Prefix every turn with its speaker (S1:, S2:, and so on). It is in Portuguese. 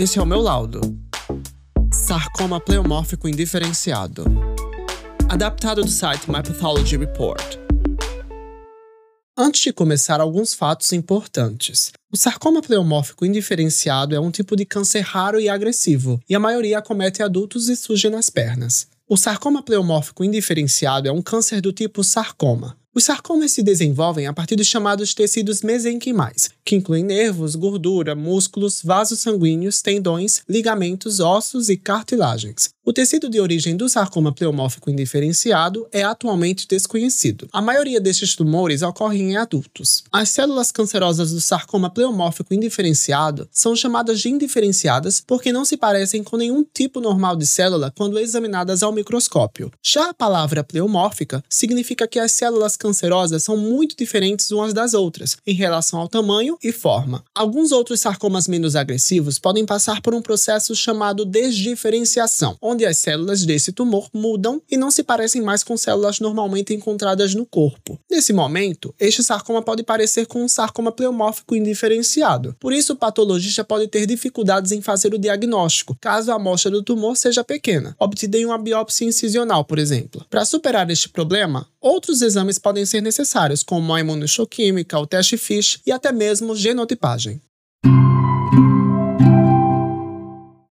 S1: Esse é o meu laudo. Sarcoma pleomórfico indiferenciado. Adaptado do site My Pathology Report. Antes de começar, alguns fatos importantes. O sarcoma pleomórfico indiferenciado é um tipo de câncer raro e agressivo, e a maioria acomete adultos e surge nas pernas. O sarcoma pleomórfico indiferenciado é um câncer do tipo sarcoma. Os sarcomas se desenvolvem a partir dos chamados tecidos mesenquimais, que incluem nervos, gordura, músculos, vasos sanguíneos, tendões, ligamentos, ossos e cartilagens. O tecido de origem do sarcoma pleomórfico indiferenciado é atualmente desconhecido. A maioria destes tumores ocorrem em adultos. As células cancerosas do sarcoma pleomórfico indiferenciado são chamadas de indiferenciadas porque não se parecem com nenhum tipo normal de célula quando examinadas ao microscópio. Já a palavra pleomórfica significa que as células cancerosas são muito diferentes umas das outras em relação ao tamanho e forma. Alguns outros sarcomas menos agressivos podem passar por um processo chamado desdiferenciação, onde as células desse tumor mudam e não se parecem mais com células normalmente encontradas no corpo. Nesse momento, este sarcoma pode parecer com um sarcoma pleomórfico indiferenciado. Por isso, o patologista pode ter dificuldades em fazer o diagnóstico, caso a amostra do tumor seja pequena, obtida em uma biópsia incisional, por exemplo. Para superar este problema, outros exames podem ser necessários, como a imunohistoquímica, o teste FISH e até mesmo genotipagem.